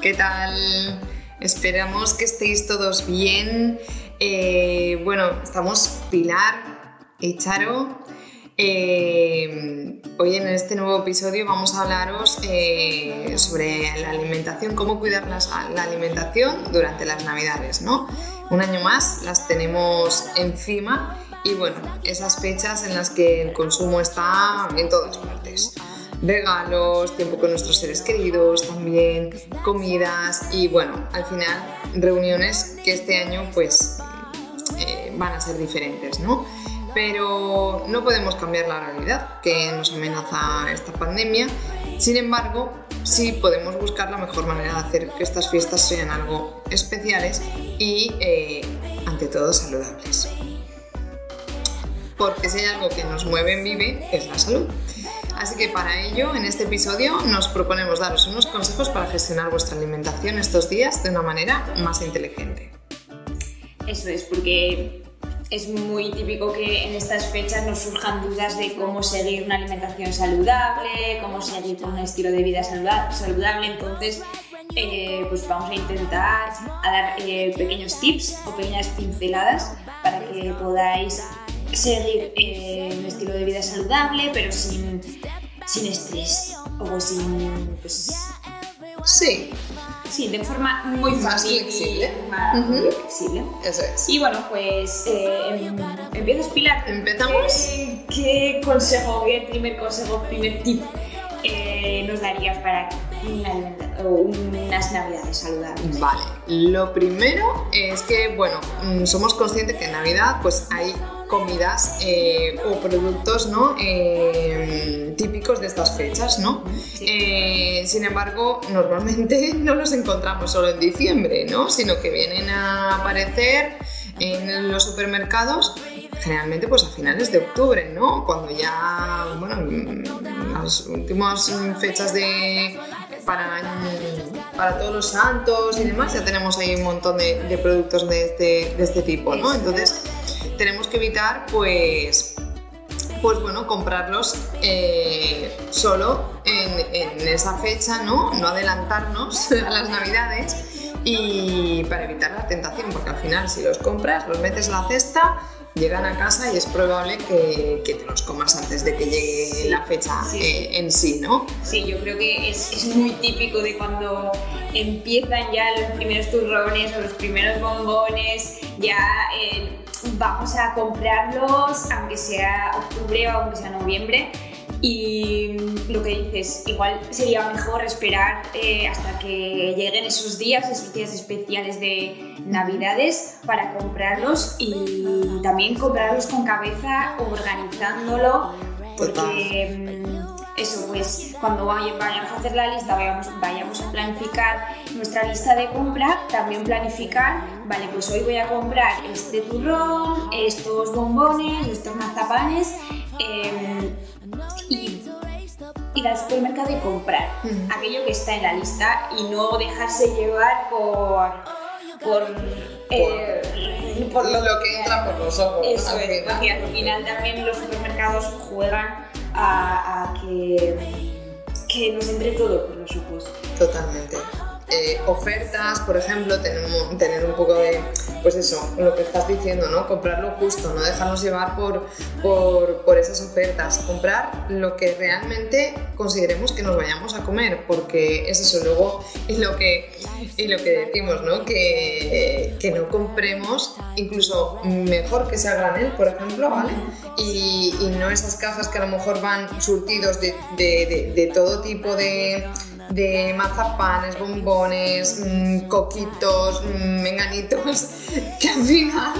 ¿Qué tal? Esperamos que estéis todos bien. Eh, bueno, estamos Pilar y Charo. Eh, hoy en este nuevo episodio vamos a hablaros eh, sobre la alimentación, cómo cuidar la, alimentación durante las navidades, ¿no? Un año más las tenemos encima y bueno, esas fechas en las que el consumo está en todas partes regalos, tiempo con nuestros seres queridos, también comidas y bueno, al final reuniones que este año pues eh, van a ser diferentes, ¿no? Pero no podemos cambiar la realidad que nos amenaza esta pandemia. Sin embargo, sí podemos buscar la mejor manera de hacer que estas fiestas sean algo especiales y, eh, ante todo, saludables. Porque si hay algo que nos mueve en Vive es la salud. Así que para ello, en este episodio nos proponemos daros unos consejos para gestionar vuestra alimentación estos días de una manera más inteligente. Eso es, porque es muy típico que en estas fechas nos surjan dudas de cómo seguir una alimentación saludable, cómo seguir un estilo de vida saludable. Entonces, eh, pues vamos a intentar dar eh, pequeños tips o pequeñas pinceladas para que podáis seguir eh, un estilo de vida saludable, pero sin, sin estrés o sin. Pues, sí. Sí, de forma muy más flexible. Más flexible. Eso es. Y bueno, pues eh, em, empiezas Pilar. Empezamos. ¿Qué, ¿Qué, consejo, qué primer consejo, primer tip eh, nos darías para unas navidades saludables? Vale, lo primero es que, bueno, mm, somos conscientes que en Navidad pues hay comidas eh, o productos ¿no? Eh, típicos de estas fechas, ¿no? Eh, sin embargo, normalmente no los encontramos solo en diciembre, ¿no? Sino que vienen a aparecer en los supermercados generalmente pues a finales de octubre, ¿no? Cuando ya, bueno, las últimas fechas de para, para todos los santos y demás, ya tenemos ahí un montón de, productos de este, de este tipo, ¿no? Entonces, tenemos que evitar pues pues bueno, comprarlos eh, solo en, esa fecha, ¿no? No adelantarnos a las navidades y para evitar la tentación, porque al final si los compras, los metes en la cesta, llegan a casa y es probable que, te los comas antes de que llegue la fecha eh, en sí, ¿no? Sí, yo creo que es, es, muy típico de cuando empiezan ya los primeros turrones o los primeros bombones, ya... el vamos a comprarlos, aunque sea octubre o aunque sea noviembre. Y lo que dices, igual sería mejor esperar eh, hasta que lleguen esos días, esos días especiales de Navidades para comprarlos y también comprarlos con cabeza, organizándolo, porque eso, pues cuando vayamos a hacer la lista, vayamos, vayamos a planificar nuestra lista de compra, también planificar, vale, pues hoy voy a comprar este turrón, estos bombones, estos mazapanes, em, y ir al supermercado y comprar aquello que está en la lista y no dejarse llevar por... por, eh, por, lo, que entra por los ojos. Eso es, porque al final también los supermercados juegan a, que, que nos entre todo por los ojos. Totalmente. Eh, ofertas, por ejemplo, tenemos, tener un poco de, pues eso, lo que estás diciendo, ¿no? Comprarlo justo, no dejarnos llevar por, por, por, esas ofertas, comprar lo que realmente consideremos que nos vayamos a comer, porque es eso, luego, y lo que, y lo que decimos, ¿no? Que, que no compremos, incluso mejor que sea granel, por ejemplo, ¿vale? Y, no esas cajas que a lo mejor van surtidos de, de todo tipo de de mazapanes, bombones, mm, coquitos, mm, menganitos que al final,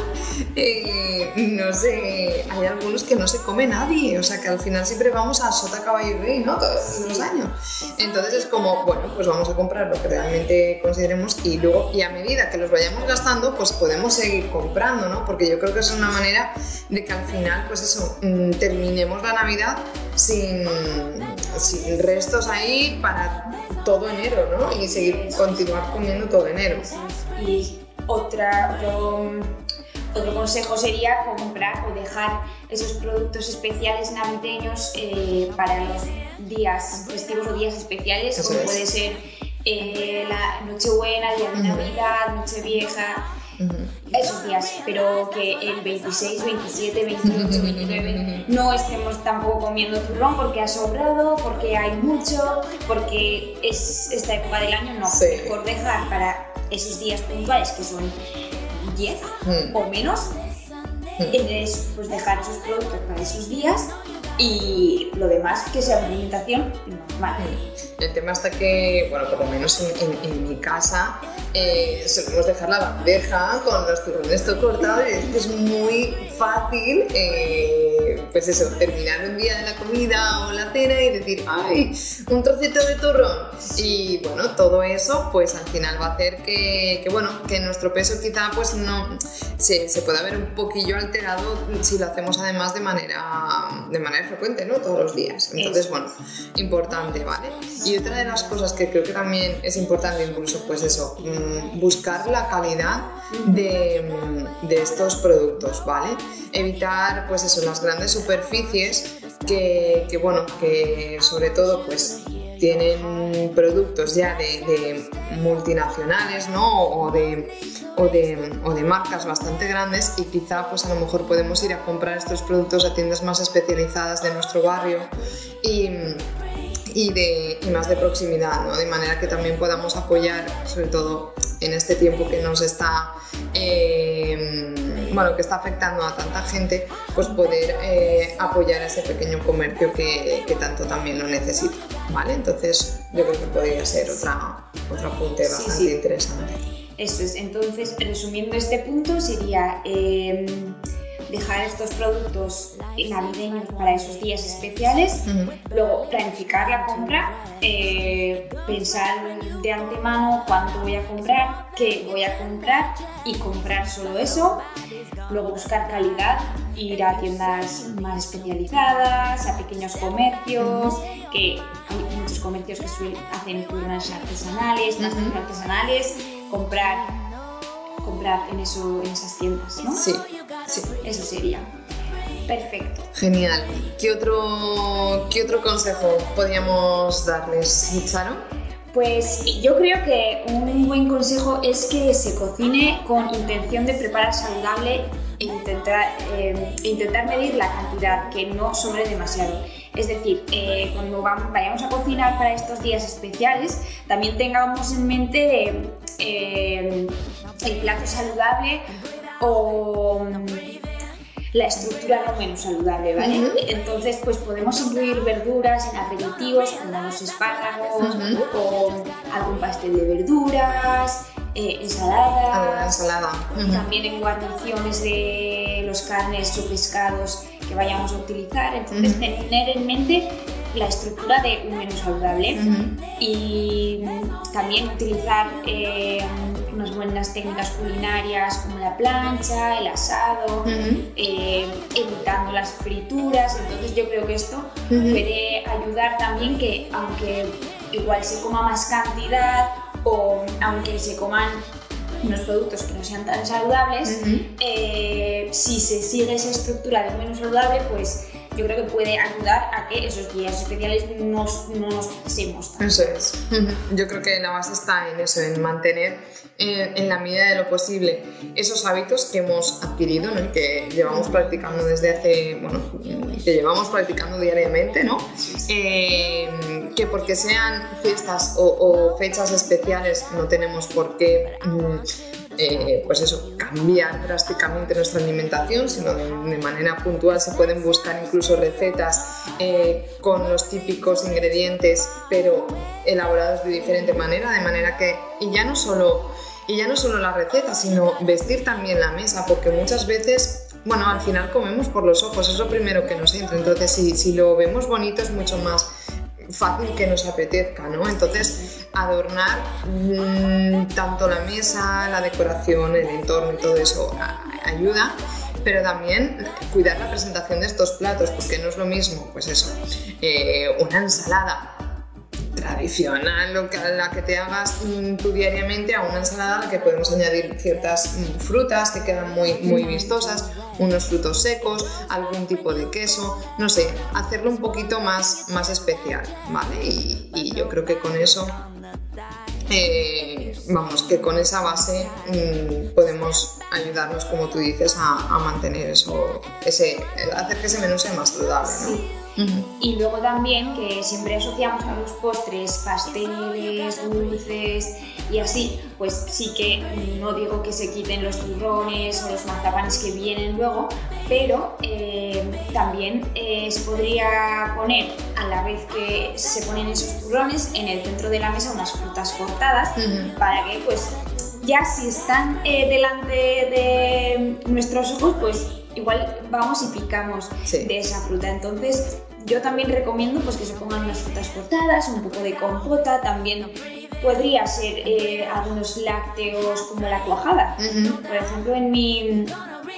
eh, no sé, hay algunos que no se come nadie, o sea que al final siempre vamos a sota, caballo ¿no? Todos los años. Entonces es como, bueno, pues vamos a comprar lo que realmente consideremos y luego, y a medida que los vayamos gastando, pues podemos seguir comprando, ¿no? Porque yo creo que es una manera de que al final, pues eso, mm, terminemos la Navidad sin, sin restos ahí para todo enero, ¿no? Y seguir, continuar comiendo todo enero. Y otra, otro, otro consejo sería comprar o dejar esos productos especiales navideños eh, para los días festivos o días especiales, Eso como es. puede ser eh, la Nochebuena, Día de. Navidad, Nochevieja, Ujú. esos días, pero que el 26, 27, 28, 29 no estemos tampoco comiendo turrón porque ha sobrado, porque hay mucho, porque es esta época del año, no. Sí. Mejor dejar para esos días puntuales que son 10 Mm. o menos, es, pues dejar esos productos para esos días y lo demás que sea una alimentación normal. El tema está que, bueno, por lo menos en, en- en mi casa eh, solemos dejar la bandeja con los turrones todo cortado y es muy fácil, eh, pues eso, terminar un día de la comida o la cena y decir, ¡ay! Un trocito de turrón. Y bueno, todo eso, pues al final va a hacer que, que, bueno, que nuestro peso quizá pues no se, se pueda ver un poquillo alterado si lo hacemos además de manera, de manera frecuente, ¿no? Todos los días. Entonces, Eso. bueno, importante, ¿vale? Y otra de las cosas que creo que también es importante, incluso, pues eso, mm, buscar la calidad de, mm, de estos productos, ¿vale? Evitar, pues eso, las grandes superficies que, que, bueno, que sobre todo, pues tienen productos ya de, multinacionales, ¿no? O de, o, de, o de marcas bastante grandes y quizá pues a lo mejor podemos ir a comprar estos productos a tiendas más especializadas de nuestro barrio y, y, de, y más de proximidad, ¿no? De manera que también podamos apoyar, sobre todo en este tiempo que nos está... eh, bueno, que está afectando a tanta gente, pues poder eh, apoyar a ese pequeño comercio que, que tanto también lo necesita, ¿vale? Entonces yo creo que podría ser otra, otro apunte Sí, bastante sí. interesante. Eso es, entonces, resumiendo este punto, sería eh, dejar estos productos navideños para esos días especiales, luego planificar la compra, eh, pensar de antemano cuánto voy a comprar, qué voy a comprar y comprar solo eso, luego buscar calidad, ir a tiendas más especializadas, a pequeños comercios, que hay muchos comercios que suelen hacen turnas artesanales, artesanales, comprar, comprar en, eso, en esas tiendas, ¿no? Sí, sí. Eso sería. Perfecto. Genial. ¿Qué otro, ¿Qué otro consejo podríamos darles, Charo? Pues yo creo que un buen consejo es que se cocine con intención de preparar saludable e intentar, eh, intentar medir la cantidad, que no sobre demasiado. Es decir, eh, cuando vayamos a cocinar para estos días especiales, también tengamos en mente eh, el plato saludable o mm, la estructura no menos saludable, ¿vale? Entonces, pues podemos incluir verduras en aperitivos como los espárragos Ujú. o algún pastel de verduras, eh, ensaladas, ensalada. Ujú. también en guarniciones de los carnes o pescados que vayamos a utilizar. Entonces, tener en mente la estructura de un menú saludable y mm, también utilizar eh, unas buenas técnicas culinarias como la plancha, el asado, eh, evitando las frituras. Entonces yo creo que esto puede ayudar también que aunque igual se coma más cantidad o aunque se coman unos productos que no sean tan saludables, eh, si se sigue esa estructura de menú saludable, pues yo creo que puede ayudar a que esos días especiales no, no nos pasemos. Eso es. Yo creo que la base está en eso, en mantener eh, en la medida de lo posible esos hábitos que hemos adquirido, ¿no? que llevamos practicando desde hace, bueno, que llevamos practicando diariamente, ¿no? Eh, que porque sean fiestas o, o fechas especiales no tenemos por qué mm, eh, pues eso, cambiar drásticamente nuestra alimentación, sino de, de manera puntual se pueden buscar incluso recetas eh, con los típicos ingredientes, pero elaborados de diferente manera, de manera que, y ya no solo y ya no solo la receta, sino vestir también la mesa, porque muchas veces bueno, al final comemos por los ojos, es lo primero que nos entra. Entonces, si, si lo vemos bonito, es mucho más fácil que nos apetezca, ¿no? Entonces, adornar mmm, tanto la mesa, la decoración, el entorno y todo eso ayuda, pero también cuidar la presentación de estos platos, porque no es lo mismo, pues eso, eh, una ensalada tradicional, lo que, la que te hagas mm, tú diariamente, a una ensalada a la que podemos añadir ciertas mm, frutas que quedan muy, muy vistosas, unos frutos secos, algún tipo de queso, no sé, hacerlo un poquito más, más especial, ¿vale? Y, y yo creo que con eso eh, vamos, que con esa base mmm, podemos ayudarnos, como tú dices, a, a, mantener eso, ese, hacer que ese menú sea más saludable. ¿no? Sí. Y luego también que siempre asociamos a los postres pasteles, dulces y así, pues sí que no digo que se quiten los turrones o los mazapanes que vienen luego, pero eh, también eh, se podría poner a la vez que se ponen esos turrones en el centro de la mesa unas frutas cortadas uh -huh. para que pues ya si están eh, delante de nuestros ojos pues igual vamos y picamos sí. de esa fruta. Entonces, yo también recomiendo pues, que se pongan unas frutas cortadas, un poco de compota, también podría ser eh, algunos lácteos como la cuajada. Uh -huh. Por ejemplo, en mi,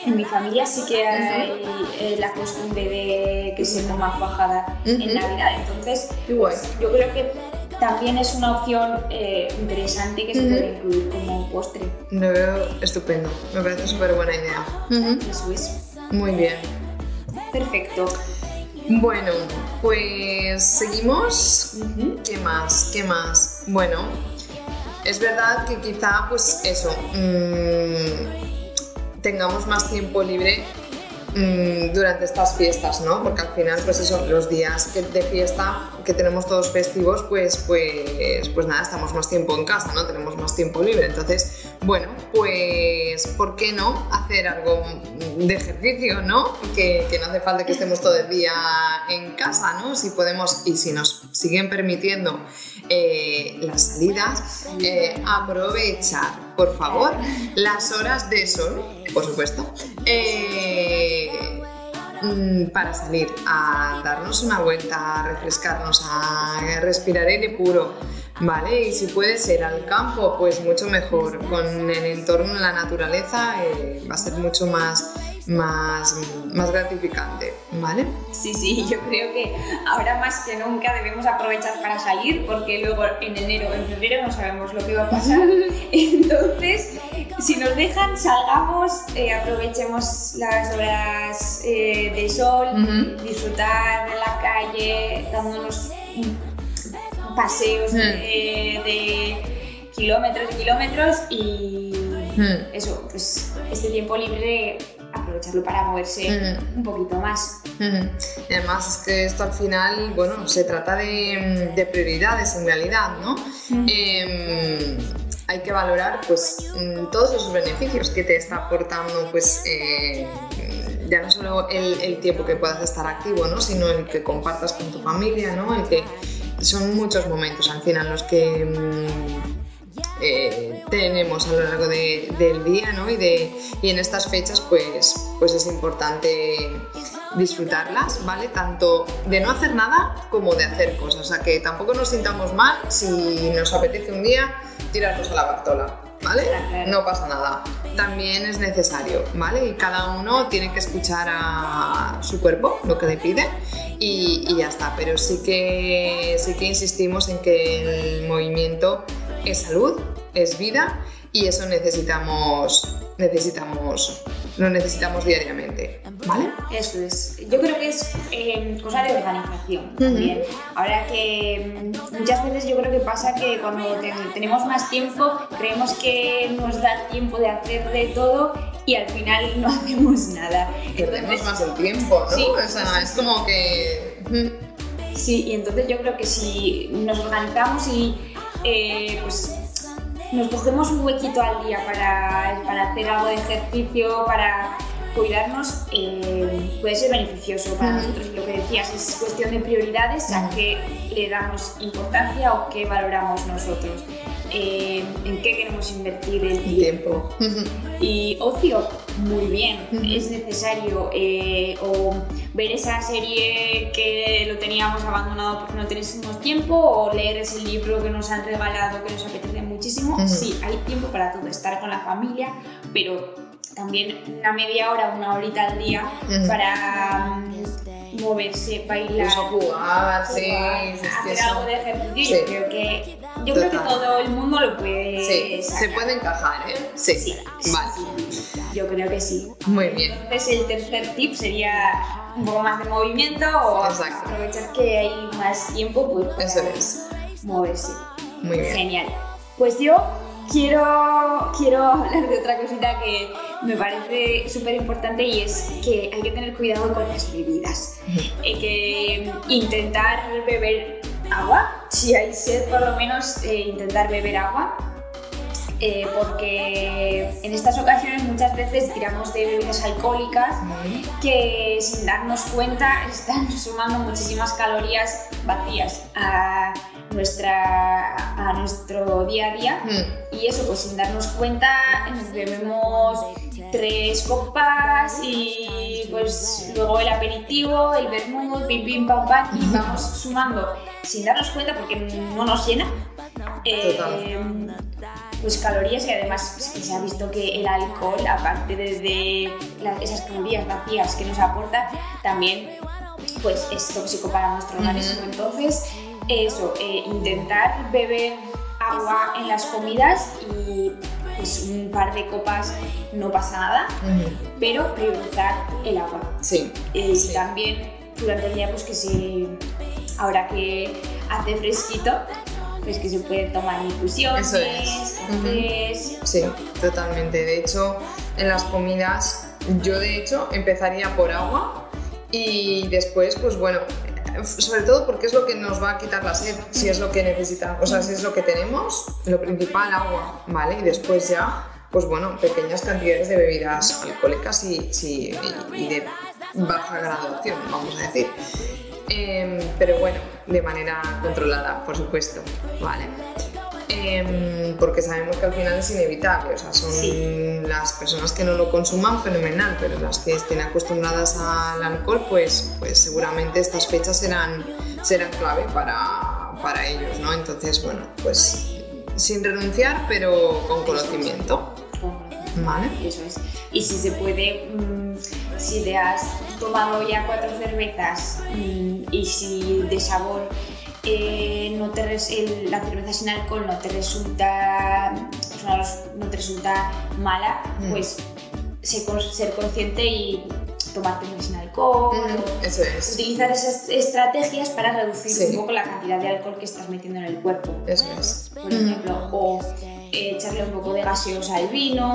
en mi familia sí que hay uh -huh. la costumbre de que se coma cuajada uh -huh. en Navidad. Entonces, pues, yo creo que también es una opción eh, interesante que se puede incluir como postre. Lo veo estupendo, me parece súper buena idea. Eso es. Muy bien. Perfecto. Bueno, pues seguimos. Uh -huh. ¿Qué más? ¿Qué más? Bueno, es verdad que quizá, pues eso, mmm, tengamos más tiempo libre mmm, durante estas fiestas, ¿no? Porque al final, pues eso, los días de fiesta que tenemos todos festivos, pues, pues, pues nada, estamos más tiempo en casa, ¿no? Tenemos más tiempo libre. Entonces, bueno, pues, ¿por qué no hacer algo de ejercicio, ¿no? Que, no hace falta que estemos todo el día en casa, ¿no? Si podemos y si nos siguen permitiendo eh, las salidas, eh, aprovechar, por favor, las horas de sol, por supuesto. Eh, para salir a darnos una vuelta, a refrescarnos, a respirar aire puro, ¿vale? Y si puede ser al campo, pues mucho mejor. Con el entorno, la naturaleza, eh, va a ser mucho más, más, más gratificante, ¿vale? Sí, sí, yo creo que ahora más que nunca debemos aprovechar para salir, porque luego en enero, en febrero no sabemos lo que va a pasar. Entonces, si nos dejan, salgamos, eh, aprovechemos las horas eh, de sol, uh -huh. disfrutar de la calle, dándonos paseos uh -huh. de, de, kilómetros y kilómetros y -huh. eso, pues este tiempo libre aprovecharlo para moverse -huh. un poquito más. Además es que esto al final, bueno, se trata de, de prioridades en realidad, ¿no? Eh, hay que valorar pues todos esos beneficios que te está aportando pues eh, ya no solo el, el, tiempo que puedas estar activo, ¿no? sino el que compartas con tu familia, ¿no? el que son muchos momentos al final los que eh, tenemos a lo largo de, del día ¿no? y, de, y en estas fechas pues, pues es importante disfrutarlas, ¿vale? Tanto de no hacer nada como de hacer cosas, o sea que tampoco nos sintamos mal si nos apetece un día tirarnos a la bartola, ¿vale? No pasa nada. También es necesario, ¿vale? Y cada uno tiene que escuchar a su cuerpo, lo que le pide, y, ya está. Pero sí que, sí que insistimos en que el movimiento es salud, es vida, y eso necesitamos, necesitamos, lo necesitamos diariamente, ¿vale? Eso es. Yo creo que es eh, cosa de organización también. Uh -huh. Ahora que muchas veces yo creo que pasa que cuando te, tenemos más tiempo creemos que nos da tiempo de hacer de todo y al final no hacemos nada. Perdemos más el tiempo, ¿no? Sí, o sea, es como que... Sí, y entonces yo creo que si nos organizamos y eh, pues nos cogemos un huequito al día para, para hacer algo de ejercicio, para cuidarnos, eh, puede ser beneficioso para nosotros. Lo que decías es cuestión de prioridades, a qué le damos importancia o qué valoramos nosotros. eh, en qué queremos invertir el Tiempo. tiempo. Y ocio, muy bien, Ujú. es necesario. eh, o ver esa serie que lo teníamos abandonado porque no teníamos tiempo, o leer ese libro que nos han regalado que nos apetece muchísimo. Sí, hay tiempo para todo, estar con la familia, pero también una media hora, una horita al día para mm, moverse, bailar. Jugar, sí, jugar, que hacer eso- algo de ejercicio. Sí. Yo creo que yo creo que Total. todo el mundo lo puede Sí, se sacar. puede encajar, ¿eh? Sí. Sí, sí, Vale. sí. Yo creo que sí. Muy bien. Entonces el tercer tip sería un poco más de movimiento o Exacto. aprovechar que hay más tiempo pues, para Eso es. moverse. Muy bien. Genial. Pues yo quiero, quiero hablar de otra cosita que me parece súper importante y es que hay que tener cuidado con las bebidas. Hay que intentar beber agua, si hay sed por lo menos eh, intentar beber agua. eh, porque en estas ocasiones muchas veces tiramos de bebidas alcohólicas que sin darnos cuenta están sumando muchísimas calorías vacías a, nuestra, a nuestro día a día. Mm, y eso pues sin darnos cuenta nos bebemos tres copas y pues luego el aperitivo, el vermut, pim pim pam pam y vamos sumando. Sin darnos cuenta porque no nos llena eh, pues calorías y además es que se ha visto que el alcohol aparte de, de la- esas calorías vacías que nos aporta también pues es tóxico para nuestro organismo. Entonces eso eh, intentar beber agua en las comidas y pues un par de copas no pasa nada pero priorizar el agua Sí. y Sí. también durante el día pues que se ahora que hace fresquito pues que se puede tomar infusiones es. cafés Sí, totalmente. De hecho, en las comidas, yo de hecho empezaría por agua y después, pues bueno, sobre todo porque es lo que nos va a quitar la sed, si es lo que necesitamos, o sea, si es lo que tenemos, lo principal, agua, ¿vale? Y después ya, pues bueno, pequeñas cantidades de bebidas alcohólicas y, de baja graduación, vamos a decir. Em, pero bueno, de manera controlada, por supuesto, ¿vale? Em, porque sabemos que al final es inevitable, o sea, son Sí. las personas que no lo consuman fenomenal, pero las que estén acostumbradas al alcohol, pues, pues seguramente estas fechas serán, serán clave para, para ellos, ¿no? Entonces, bueno, pues sin renunciar, pero con conocimiento, ¿vale? Eso es. Y si se puede, mm, si te has tomado ya cuatro cervezas mm, y si de sabor eh, no te res- el- la cerveza sin alcohol no te resulta, no, te resulta mala, Mm. pues ser, ser consciente y tomarte una sin alcohol. O Eso es, Utilizar esas estrategias para reducir Sí. un poco la cantidad de alcohol que estás metiendo en el cuerpo, eso es. por ejemplo, o eh, echarle un poco de gaseosa al vino.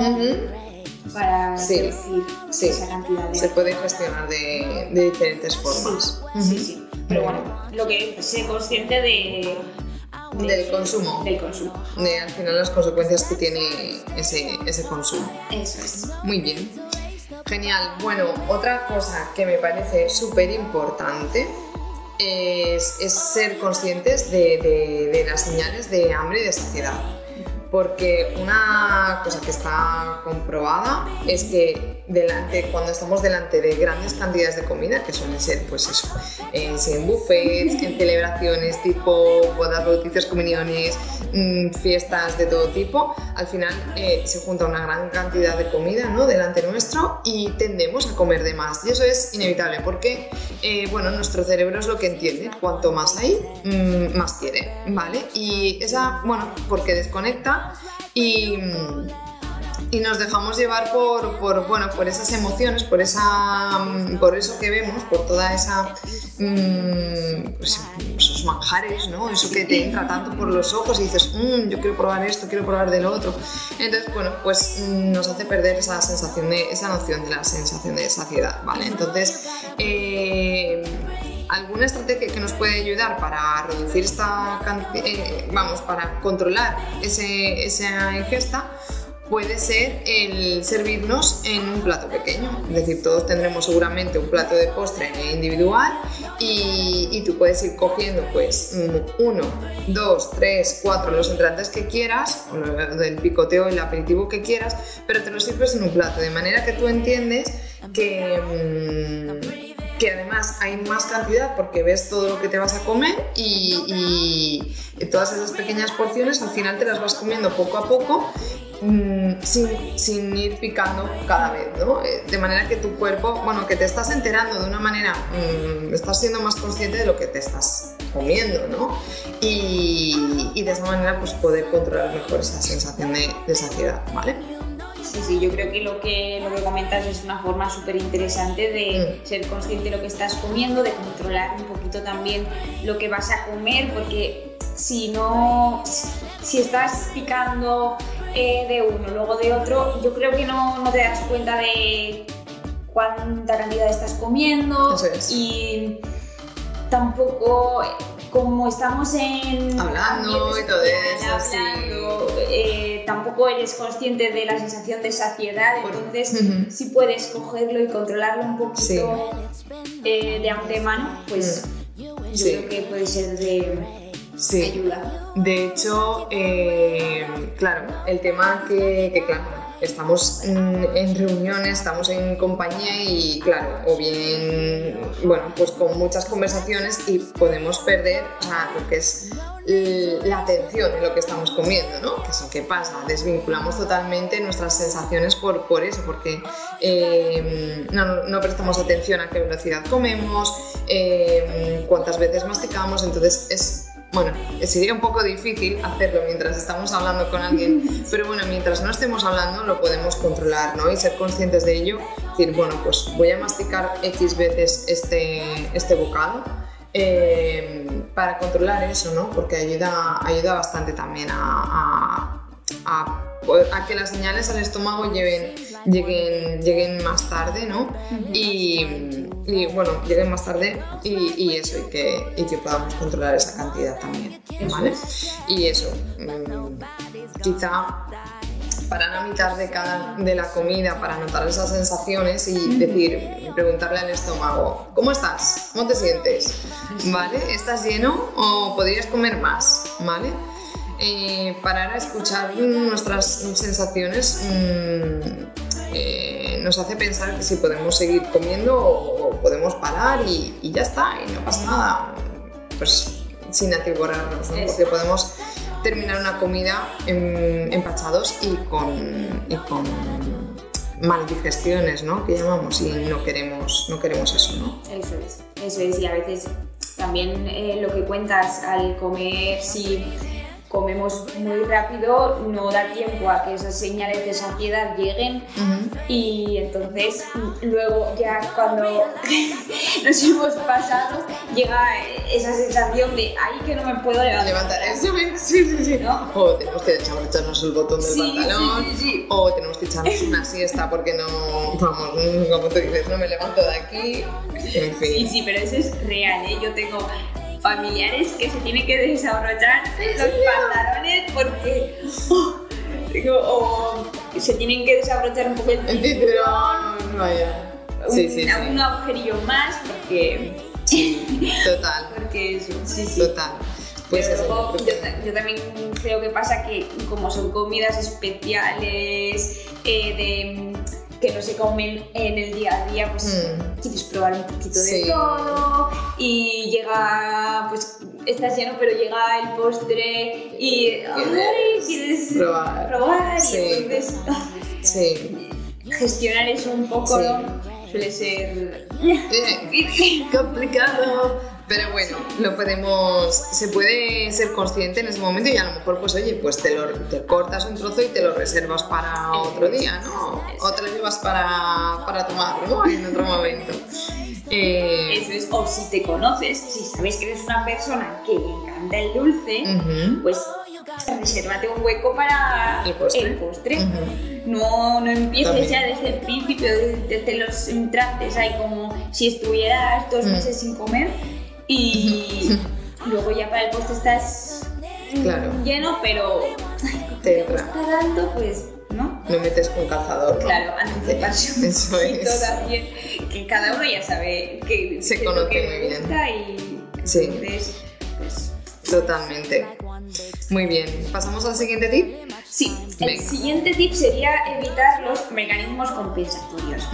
Para Sí, reducir sí. esa cantidad de Se puede gestionar de, de diferentes formas. Sí, sí. Pero bueno, lo que sé consciente de, de- Del consumo. Del consumo. de al final las consecuencias que tiene ese, ese consumo. Eso es. Muy bien. Genial. Bueno, otra cosa que me parece súper importante es, es ser conscientes de, de- de las señales de hambre y de saciedad. Porque una cosa que está comprobada es que delante, cuando estamos delante de grandes cantidades de comida, que suelen ser, pues eso, en, en buffets, en celebraciones tipo bodas, bautizos, comuniones, mm, fiestas de todo tipo, al final eh, se junta una gran cantidad de comida ¿no? delante nuestro y tendemos a comer de más. Y eso es inevitable porque, eh, bueno, nuestro cerebro es lo que entiende. Cuanto más hay, mm, más quiere, ¿vale? Y esa, bueno, porque desconecta y, nos dejamos llevar por, bueno, por esas emociones, por, esa, mm, por eso que vemos, por toda esa, mm, pues, esos manjares, ¿no? Eso que te entra tanto por los ojos y dices, "Mm, yo quiero probar esto, quiero probar del otro. Entonces, bueno, pues nos hace perder esa sensación de, esa noción de la sensación de saciedad, ¿vale? Entonces, eh, alguna estrategia que nos puede ayudar para reducir esta cantidad, vamos, para controlar ese- esa ingesta, puede ser el servirnos en un plato pequeño. Es decir, todos tendremos seguramente un plato de postre individual y, tú puedes ir cogiendo pues uno, dos, tres, cuatro, los entrantes que quieras, o del picoteo, el aperitivo que quieras, pero te lo sirves en un plato, de manera que tú entiendes que... Mm, que además hay más cantidad porque ves todo lo que te vas a comer y, todas esas pequeñas porciones al final te las vas comiendo poco a poco Mm, sin, ir picando cada vez, ¿no? Eh, de manera que tu cuerpo, bueno, que te estás enterando de una manera, mm, estás siendo más consciente de lo que te estás comiendo, ¿no? Y, de esa manera pues poder controlar mejor esa sensación de, saciedad, ¿vale? Sí, sí, yo creo que lo que, lo que comentas es una forma súper interesante de mm. ser consciente de lo que estás comiendo, de controlar un poquito también lo que vas a comer, porque si no, si estás picando eh, de uno, luego de otro, yo creo que no, no, te das cuenta de cuánta cantidad estás comiendo y tampoco como estamos en hablando y todo eso eh, tampoco eres consciente de la sensación de saciedad entonces si puedes cogerlo y controlarlo un poquito eh, de antemano pues yo creo que puede ser de sí. De hecho, eh, claro, el tema que, que claro, estamos en, reuniones, estamos en compañía y claro, o bien, bueno, pues con muchas conversaciones y podemos perder lo que es la atención en lo que estamos comiendo, ¿no? Que eso que pasa, desvinculamos totalmente nuestras sensaciones por, por eso, porque eh, no, no, prestamos atención a qué velocidad comemos, eh, cuántas veces masticamos, entonces es bueno, sería un poco difícil hacerlo mientras estamos hablando con alguien, pero bueno, mientras no estemos hablando lo podemos controlar, ¿no? Y ser conscientes de ello, decir, bueno, pues voy a masticar X veces este, este bocado eh, para controlar eso, ¿no? Porque ayuda, ayuda bastante también a, a, a, que las señales al estómago lleguen, lleguen, lleguen más tarde, ¿no? Y y bueno, lleguen más tarde y, eso, y que, y que, podamos controlar esa cantidad también, ¿vale? Y eso, mm, quizá para la mitad de, cada, de la comida, para notar esas sensaciones y decir, preguntarle al estómago, ¿cómo estás? ¿Cómo te sientes? ¿Vale? ¿Estás lleno o podrías comer más? ¿Vale? Eh, parar a escuchar nuestras sensaciones mm, eh, nos hace pensar que si podemos seguir comiendo o, podemos parar y, ya está, y no pasa nada, pues sin atiborrarnos, porque podemos terminar una comida empachados y con, y con maldigestiones, ¿no? Que llamamos y no queremos, no queremos eso, ¿no? Eso es, eso es, y a veces también eh, lo que cuentas al comer, si comemos muy rápido, no da tiempo a que esas señales de saciedad lleguen y entonces luego ya cuando nos hemos pasado llega esa sensación de ay que no me puedo levantar. Eso, sí, sí, sí. ¿No? O tenemos que echarnos el botón del pantalón o tenemos que echarnos una siesta porque no, vamos, como tú dices, no me levanto de aquí. En fin. Sí, sí, pero eso es real, ¿eh? Yo tengo familiares que se tienen que desabrochar los pantalones porque o se tienen que desabrochar un poco el cinturón, vaya. Sí, sí, un, agujerillo más porque total. porque eso sí sí. Total. Pues yo, yo, también creo que pasa que como son comidas especiales eh, de que no se comen en el día a día, pues mm. quieres probar un poquito de todo y llega, pues estás lleno, pero llega el postre y quieres probar, probar y entonces sí. gestionar eso un poco suele ser complicado. Pero bueno, lo podemos, se puede ser consciente en ese momento y a lo mejor, pues oye, pues te, lo, te cortas un trozo y te lo reservas para otro día, ¿no? O te lo llevas para, para tomarlo en otro momento. Eh, Eso es, o si te conoces, si sabes que eres una persona que le encanta el dulce, pues resérvate un hueco para el postre. no, no empieces ya desde el principio, desde los entrantes, hay como si estuvieras dos meses sin comer y luego ya para el postre estás lleno, pero te está dando, pues, ¿no? no metes con calzador. ¿no? Claro, anticipación. Eso Y es. también, que cada uno ya sabe que Se conoce muy bien. gusta y Sí. entonces, pues, Totalmente. Muy bien. ¿Pasamos al siguiente tip? sí. El siguiente tip sería evitar los mecanismos compensatorios.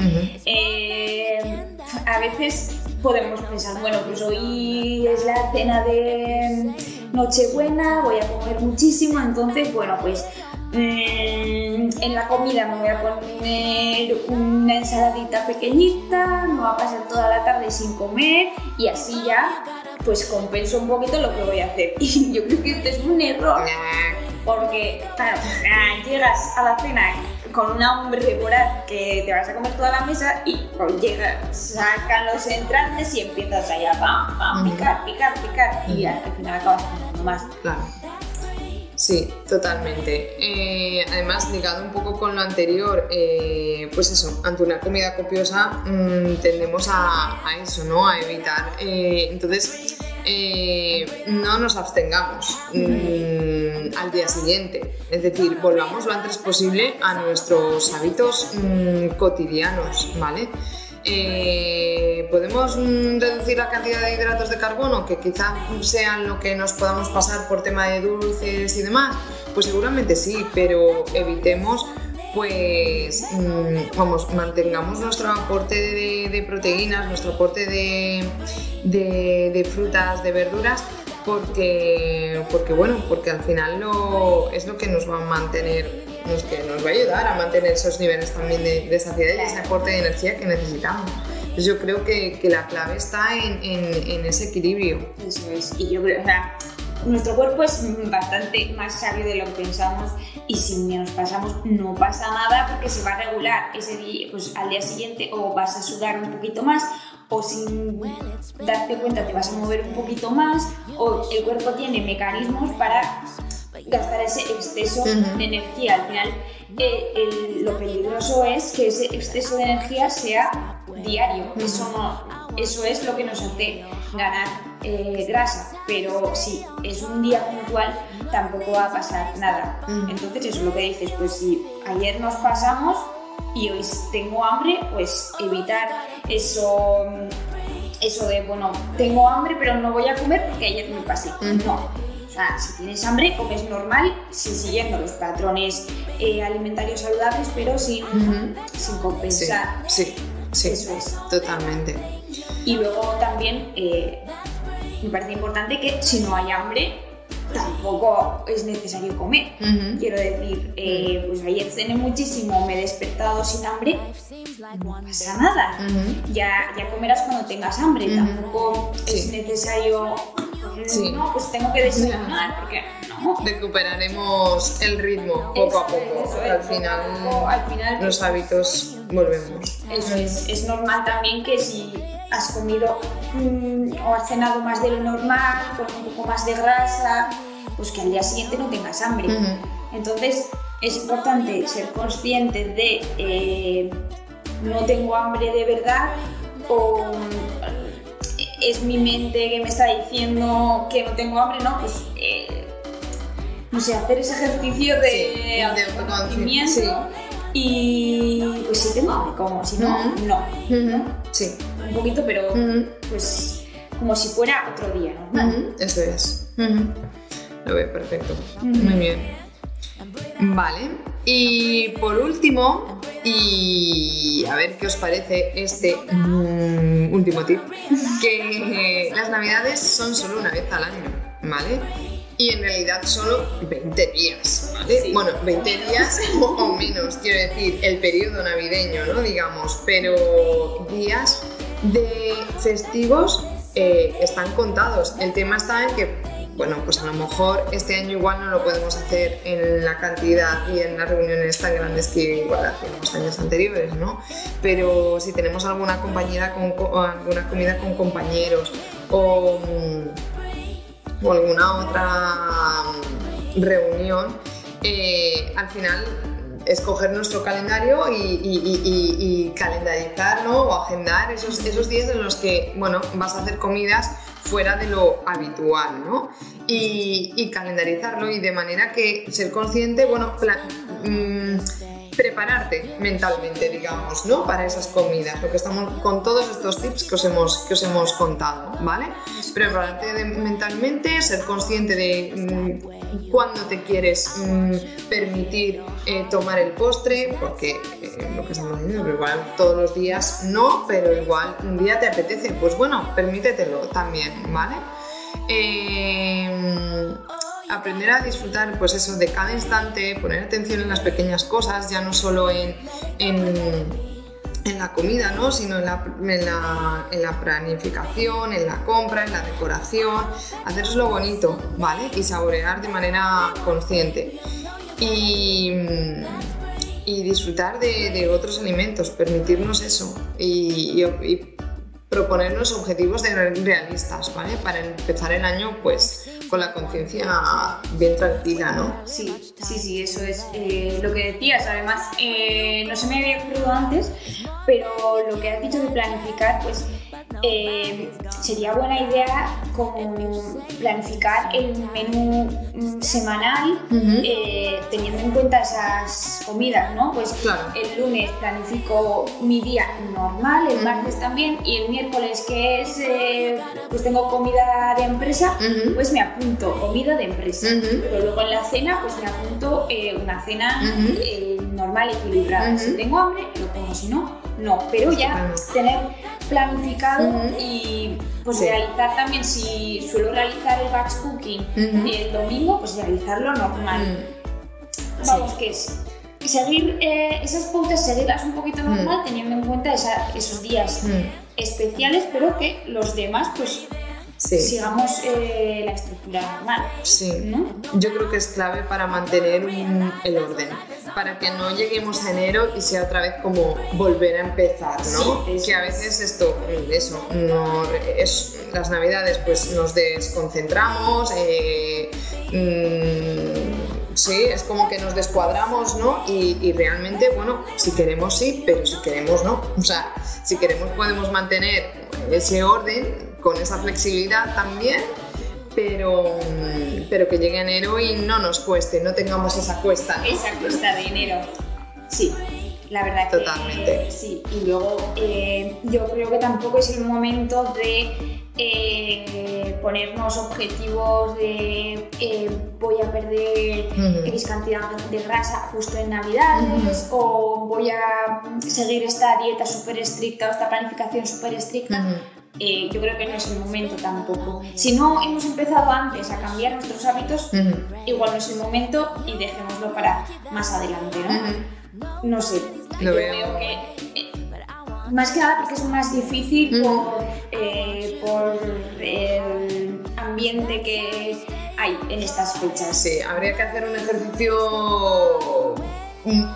Eh, a veces podemos pensar, bueno, pues hoy es la cena de Nochebuena, voy a comer muchísimo, entonces, bueno, pues mm, en la comida me voy a poner una ensaladita pequeñita, me va a pasar toda la tarde sin comer y así ya pues compenso un poquito lo que voy a hacer. Y yo creo que este es un error porque, claro, llegas a la cena con un hambre voraz que te vas a comer toda la mesa y pues, sacan los entrantes y empiezas ahí a pam, pam, picar, picar, picar y al final acabas comiendo más. Claro. Sí, totalmente. Eh, además, ligado un poco con lo anterior, eh, pues eso, ante una comida copiosa mm, tendemos a, a eso, ¿no? A evitar. eh, entonces, no nos abstengamos mm, al día siguiente. Es decir, volvamos lo antes posible a nuestros hábitos mm, cotidianos, ¿vale? Eh, podemos reducir la cantidad de hidratos de carbono que quizá sean lo que nos podamos pasar por tema de dulces y demás pues seguramente sí pero evitemos pues mm, vamos mantengamos nuestro aporte de, proteínas nuestro aporte de- de frutas de verduras porque porque bueno porque al final es lo que nos va a mantener nos, que nos va a ayudar a mantener esos niveles también de, de saciedad y ese aporte de energía que necesitamos. Entonces yo creo que, que la clave está en, en- en ese equilibrio. Eso es, y yo creo, o sea, nuestro cuerpo es bastante más sabio de lo que pensamos y si nos pasamos no pasa nada porque se va a regular ese día, pues al día siguiente o vas a sudar un poquito más o sin darte cuenta te vas a mover un poquito más o el cuerpo tiene mecanismos para gastar ese exceso de energía. Al final eh, el- lo peligroso es que ese exceso de energía sea diario. Eso, no, eso es lo que nos hace ganar eh, grasa. Pero si es un día puntual, tampoco va a pasar nada. Entonces eso es lo que dices, pues si ayer nos pasamos y hoy tengo hambre, pues evitar eso eso de, bueno, tengo hambre pero no voy a comer porque ayer me pasé. No. O sea, si tienes hambre, comes normal, sí, siguiendo los patrones eh, alimentarios saludables, pero sin, sin compensar. sí, sí, Eso es. totalmente. Y luego también eh, me parece importante que si no hay hambre, tampoco es necesario comer. Quiero decir, eh, pues ayer cené muchísimo, me he despertado sin hambre, no pasa nada. Ujú. Ya, ya comerás cuando tengas hambre, Ujú. tampoco es Sí. necesario, Sí. no, pues tengo que desayunar, porque no. Recuperaremos el ritmo poco a Eso es, poco. eso es, al a final poco, al final los hábitos volvemos. Eso es, es normal también que si has comido mm, o has cenado más de lo normal, con un poco más de grasa, pues que al día siguiente no tengas hambre. Ujú. Entonces es importante ser consciente de eh, no tengo hambre de verdad o es mi mente que me está diciendo que no tengo hambre, ¿no? Pues eh, no sé, hacer ese ejercicio de, autoconocimiento sí. y pues si tengo hambre, como si no, no. Sí. Un poquito, pero pues como si fuera otro día, ¿no? Eso es. Lo veo perfecto. Muy bien. Vale. Y por último, y a ver qué os parece este mm, último tip, que las navidades son solo una vez al año, ¿vale? Y en realidad solo 20 días, ¿vale? Sí. Bueno, 20 días o, o menos, quiero decir, el periodo navideño, ¿no? Digamos, pero días de festivos eh, están contados. El tema está en que bueno, pues a lo mejor este año igual no lo podemos hacer en la cantidad y en las reuniones tan grandes que igual hacíamos años anteriores, ¿no? Pero si tenemos alguna compañera con co- o alguna comida con compañeros o, mm, o alguna otra mm, reunión, eh, al final escoger nuestro calendario y, calendarizar ¿no? o agendar esos, esos días en los que bueno, vas a hacer comidas fuera de lo habitual, ¿no? Y, calendarizarlo y de manera que ser consciente, bueno, pla- mm, prepararte mentalmente, digamos, ¿no? Para esas comidas, lo que estamos con todos estos tips que os hemos, que os hemos contado, ¿vale? Prepararte mentalmente, ser consciente de mm, cuándo te quieres mm, permitir eh, tomar el postre, porque eh, lo que estamos diciendo, igual todos los días no, pero igual un día te apetece, pues bueno, permítetelo también, ¿vale? Eh, aprender a disfrutar pues eso de cada instante, poner atención en las pequeñas cosas, ya no solo en, en, la comida, ¿no? sino en la, en la, planificación, en la compra, en la decoración, hacerlo bonito, ¿vale? Y saborear de manera consciente. Y, y disfrutar de, otros alimentos, permitirnos eso y, y proponernos objetivos realistas, ¿vale? Para empezar el año, pues, con la conciencia bien tranquila, ¿no? Sí, sí, sí, eso es eh, lo que decías. Además, eh, no se me había ocurrido antes, pero lo que has dicho de planificar, pues eh, sería buena idea como planificar el menú mm, semanal eh, teniendo en cuenta esas comidas, ¿no? Pues el lunes planifico mi día normal, el martes también y el miércoles que es, eh, pues tengo comida de empresa, pues me apunto comida de empresa. Pero luego en la cena, pues me apunto una cena normal, equilibrada. Si tengo hambre, lo pongo, si no, no. Pero ya tener planificado y pues realizar también, si suelo realizar el batch cooking el domingo, pues realizarlo normal. Vamos, que es seguir eh, esas pautas, seguirlas un poquito normal, teniendo en cuenta esos días especiales, pero que los demás, pues sigamos eh, la estructura normal. Sí, yo creo que es clave para mantener el orden, para que no lleguemos a enero y sea otra vez como volver a empezar, ¿no? que a veces esto, eso, no, es, las navidades pues nos desconcentramos, eh, mm, sí, es como que nos descuadramos, ¿no? Y, y, realmente, bueno, si queremos sí, pero si queremos no. O sea, si queremos podemos mantener ese orden con esa flexibilidad también, pero, pero que llegue enero y no nos cueste, no tengamos esa cuesta. Esa cuesta de enero, sí. La verdad Totalmente. que sí. Y luego eh, yo creo que tampoco es el momento de eh, ponernos objetivos de eh, voy a perder X cantidad de grasa justo en Navidades o voy a seguir esta dieta súper estricta o esta planificación súper estricta. Eh, yo creo que no es el momento tampoco. Si no hemos empezado antes a cambiar nuestros hábitos, igual no es el momento y dejémoslo para más adelante, ¿no? No sé, yo veo. que más que nada porque es más difícil por, eh, por el ambiente que hay en estas fechas. Sí, habría que hacer un ejercicio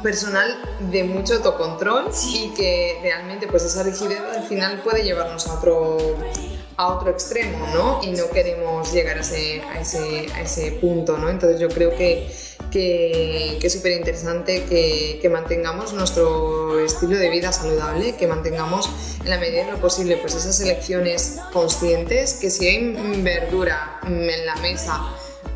personal de mucho autocontrol y que realmente pues esa rigidez al final puede llevarnos a otro a otro extremo, ¿no? Y no queremos llegar a ese, a ese, a ese punto, ¿no? Entonces yo creo que, que, es súper interesante que, mantengamos nuestro estilo de vida saludable, que mantengamos en la medida de lo posible pues esas elecciones conscientes, que si hay verdura en la mesa,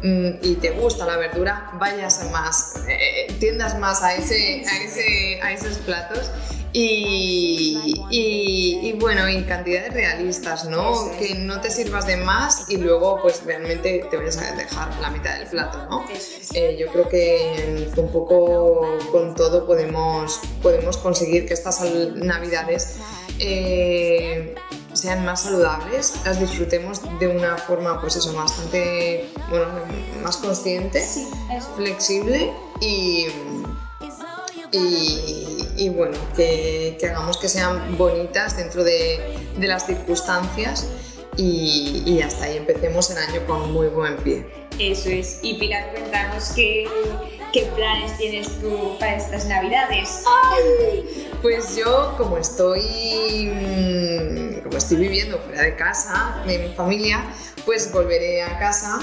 y te gusta la verdura, vayas más, eh, tiendas más a, ese, a, ese, a esos platos. Y, y, bueno, y cantidades realistas, ¿no? Que no te sirvas de más y luego pues realmente te vayas a dejar la mitad del plato, ¿no? Eh, yo creo que un poco con todo podemos, podemos conseguir que estas navidades eh, sean más saludables, las disfrutemos de una forma, pues eso, bastante, bueno, más consciente, flexible y, y, bueno, que, hagamos que sean bonitas dentro de, las circunstancias y, y, hasta ahí empecemos el año con muy buen pie. Eso es. Y Pilar, cuéntanos qué, qué planes tienes tú para estas navidades. Pues yo, como estoy, mm, como estoy viviendo fuera de casa, de mi familia, pues volveré a casa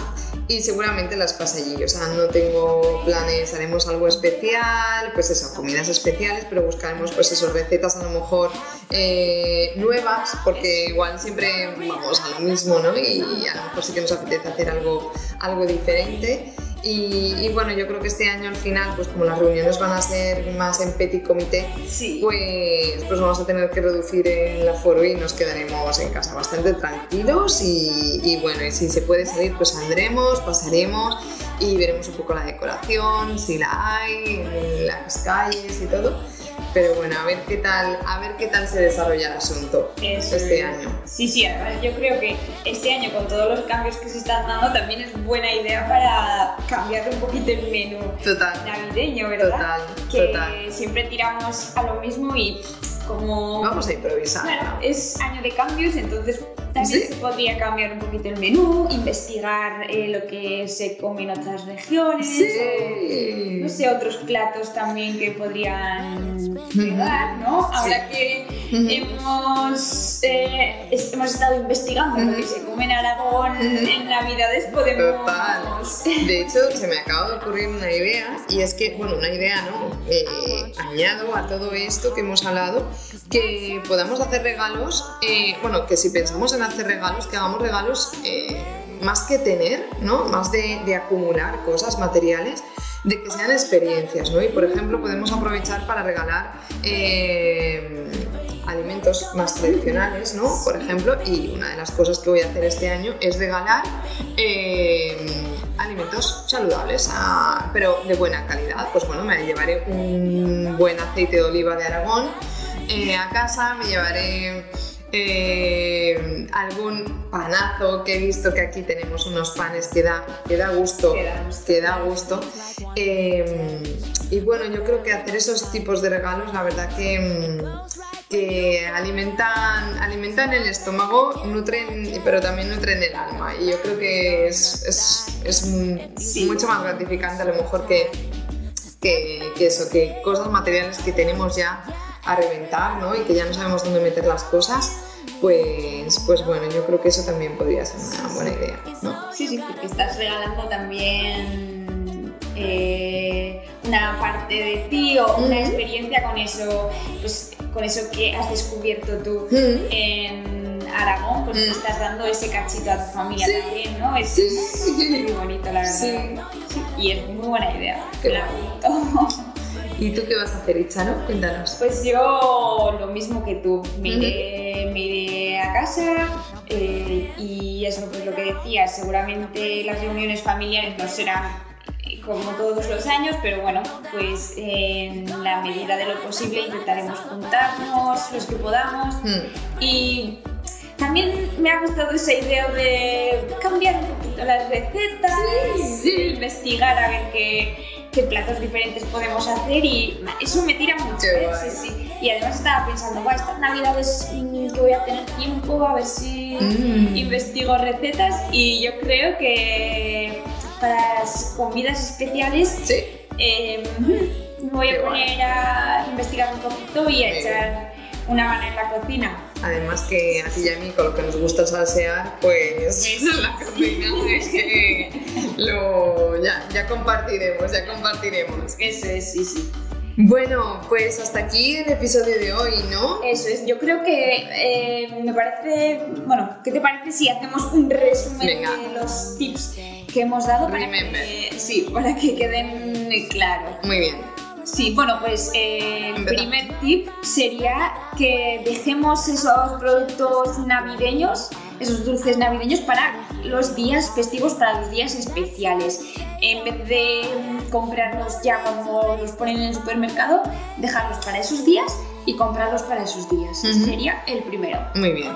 y seguramente las pasé allí. O sea, no tengo planes, haremos algo especial, pues eso, comidas especiales, pero buscaremos pues eso, recetas a lo mejor eh, nuevas, porque igual siempre vamos a lo mismo, ¿no? Y a lo mejor sí que nos apetece hacer algo, algo diferente. Y, y bueno, yo creo que este año al final, pues como las reuniones van a ser más en petit comité, Sí. pues, pues vamos a tener que reducir el aforo y nos quedaremos en casa bastante tranquilos y, y bueno, y si se puede salir pues saldremos, pasaremos y veremos un poco la decoración, si la hay, las calles y todo. Pero bueno, a ver qué tal, a ver qué tal se desarrolla el asunto Eso este es. año. Sí, sí, además yo creo que este año con todos los cambios que se están dando también es buena idea para cambiar un poquito el menú Total. navideño, ¿verdad? Total, que total. siempre tiramos a lo mismo y como Vamos a improvisar. Claro, ¿no? es año de cambios, entonces también Sí. se podría cambiar un poquito el menú, investigar eh, lo que se come en otras regiones, Sí. o, no sé, otros platos también que podrían llegar, ¿no? Ahora que hemos, eh, hemos estado investigando lo que se come en Aragón en Navidades, podemos... Total. De hecho, se me acaba de ocurrir una idea y es que, bueno, una idea, ¿no? Eh, añado a todo esto que hemos hablado que podamos hacer regalos, eh, bueno, que si pensamos en hacer regalos, que hagamos regalos eh, más que tener, ¿no? Más de, acumular cosas materiales, de que sean experiencias, ¿no? Y por ejemplo, podemos aprovechar para regalar eh, alimentos más tradicionales, ¿no? Por ejemplo, y una de las cosas que voy a hacer este año es regalar eh, alimentos saludables, ah, pero de buena calidad. Pues bueno, me llevaré un buen aceite de oliva de Aragón a casa, me llevaré eh, algún panazo que he visto que aquí tenemos unos panes que da, que da gusto, Que da gusto. Eh, y bueno, yo creo que hacer esos tipos de regalos, la verdad que, que alimentan, alimentan el estómago, nutren, pero también nutren el alma. Y yo creo que es, es, es Sí. mucho más gratificante a lo mejor que, que, que eso, que cosas materiales que tenemos ya a reventar, ¿no? Y que ya no sabemos dónde meter las cosas, pues, pues bueno, yo creo que eso también podría ser una buena idea, ¿no? Sí, sí, porque estás regalando también eh, una parte de ti o una experiencia con eso, pues, con eso que has descubierto tú Mm. en Aragón, pues Mm. estás dando ese cachito a tu familia Sí. también, ¿no? Es, Sí. muy bonito, la verdad. Sí. Sí, Y es muy buena idea. Qué la. ¿Y tú qué vas a hacer, Icha, no? Cuéntanos. Pues yo lo mismo que tú, me iré, me iré a casa eh, y eso pues lo que decías, seguramente las reuniones familiares no serán eh, como todos los años, pero bueno, pues en la medida de lo posible intentaremos juntarnos los que podamos Mm. y también me ha gustado esa idea de cambiar un poquito las recetas, Sí, sí. investigar a ver qué, qué platos diferentes podemos hacer y eso me tira mucho. ¿eh? guay. Sí, sí. Y además estaba pensando, "Buah, estas navidades que voy a tener tiempo, a ver si Mm. investigo recetas y yo creo que para las comidas especiales Sí. eh, me voy Qué a guay. poner a investigar un poquito y a echar una mano en la cocina. Además que a ti y a mí, con lo que nos gusta salsear, pues Sí. la cocina es que lo, ya, ya compartiremos, ya compartiremos. Eso es, sí, sí. Bueno, pues hasta aquí el episodio de hoy, ¿no? Eso es, yo creo que eh, me parece, bueno, ¿qué te parece si hacemos un resumen Venga. de los tips que hemos dado para Remember. que, sí, para que queden claros? Muy bien. Sí, bueno, pues eh, el primer tip sería que dejemos esos productos navideños, esos dulces navideños para los días festivos, para los días especiales. En vez de comprarlos ya cuando los ponen en el supermercado, dejarlos para esos días y comprarlos para esos días. Ese sería el primero. Muy bien.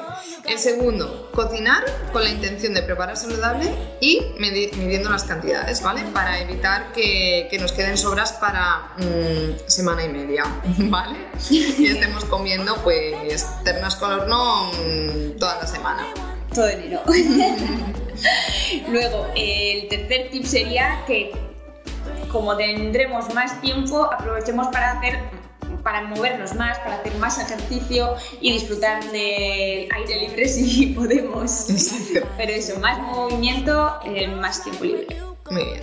El segundo, cocinar con la intención de preparar saludable y midiendo las cantidades, ¿vale? Para evitar que, que nos queden sobras para mm, semana y media, ¿vale? Y estemos comiendo, pues, ternas con horno mm, toda la semana. Todo enero. Luego, el tercer tip sería que como tendremos más tiempo, aprovechemos para hacer para movernos más, para hacer más ejercicio y disfrutar del aire libre si podemos. Exacto. Pero eso, más movimiento, eh, más tiempo libre. Muy bien.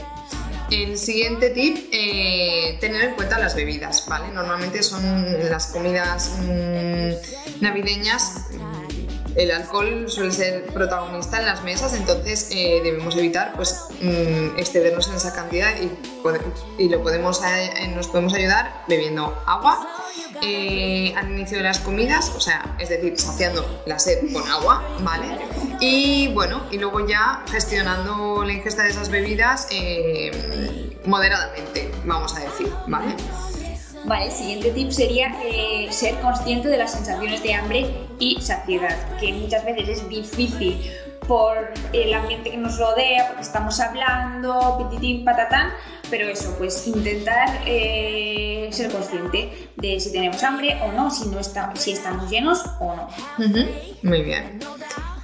El siguiente tip, eh, tener en cuenta las bebidas, ¿vale? Normalmente son las comidas mm, navideñas, el alcohol suele ser protagonista en las mesas, entonces eh, debemos evitar pues, mm, excedernos en esa cantidad y, lo podemos, eh, nos podemos ayudar bebiendo agua al inicio de las comidas, o sea, es decir, saciando la sed con agua, ¿vale? Y bueno, y luego ya gestionando la ingesta de esas bebidas moderadamente, vamos a decir, ¿vale? Vale, el siguiente tip sería eh, ser consciente de las sensaciones de hambre y saciedad, que muchas veces es difícil por el ambiente que nos rodea, porque estamos hablando, pititín, patatán, pero eso, pues intentar eh, ser consciente de si tenemos hambre o no, si, no está, si estamos llenos o no. Muy bien.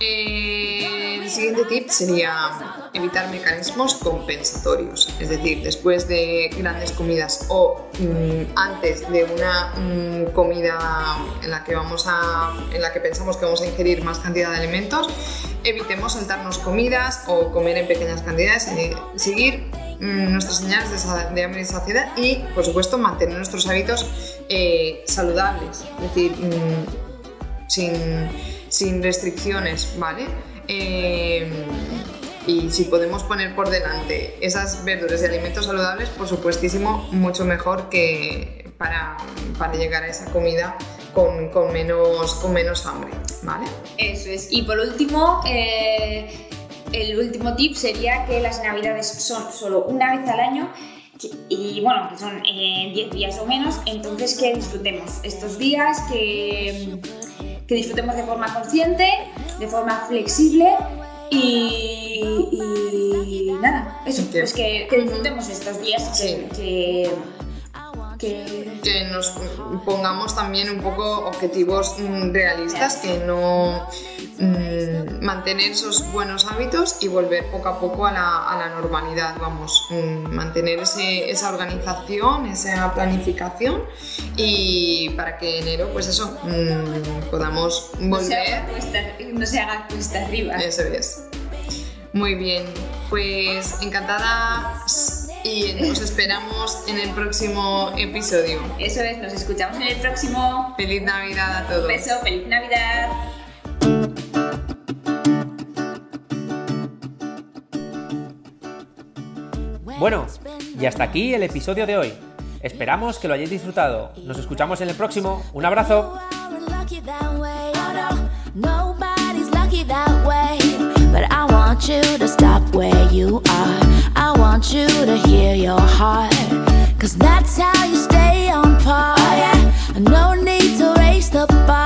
Eh, el siguiente tip sería evitar mecanismos compensatorios, es decir, después de grandes comidas o mm, antes de una mm, comida en la que vamos a, en la que pensamos que vamos a ingerir más cantidad de alimentos, evitemos saltarnos comidas o comer en pequeñas cantidades, seguir mm, nuestras señales de, hambre y saciedad y, por supuesto, mantener nuestros hábitos eh, saludables, es decir, sin sin restricciones, ¿vale? Em, y si podemos poner por delante esas verduras y alimentos saludables, por supuestísimo, mucho mejor que para, para llegar a esa comida con, con, menos, con menos hambre, ¿vale? Eso es. Y por último, eh, el último tip sería que las navidades son solo una vez al año y bueno, que son 10 eh, días o menos, entonces que disfrutemos estos días, que que disfrutemos de forma consciente, de forma flexible y, nada, eso, pues que, que disfrutemos estos días, que, que, nos pongamos también un poco objetivos mm, realistas, que no mm, mantener esos buenos hábitos y volver poco a poco a la, normalidad, vamos, mm, mantener esa organización, esa planificación y para que enero, pues eso, podamos volver. No se haga cuesta, arriba. Eso es. Muy bien, pues encantada y nos esperamos en el próximo episodio. Eso es, nos escuchamos en el próximo. Feliz Navidad a todos. Un beso, feliz Navidad. Bueno, y hasta aquí el episodio de hoy. Esperamos que lo hayáis disfrutado. Nos escuchamos en el próximo. Un abrazo. But I want you to stop where you are I want you to hear your heart Cause that's how you stay on par oh, yeah. No need to raise the bar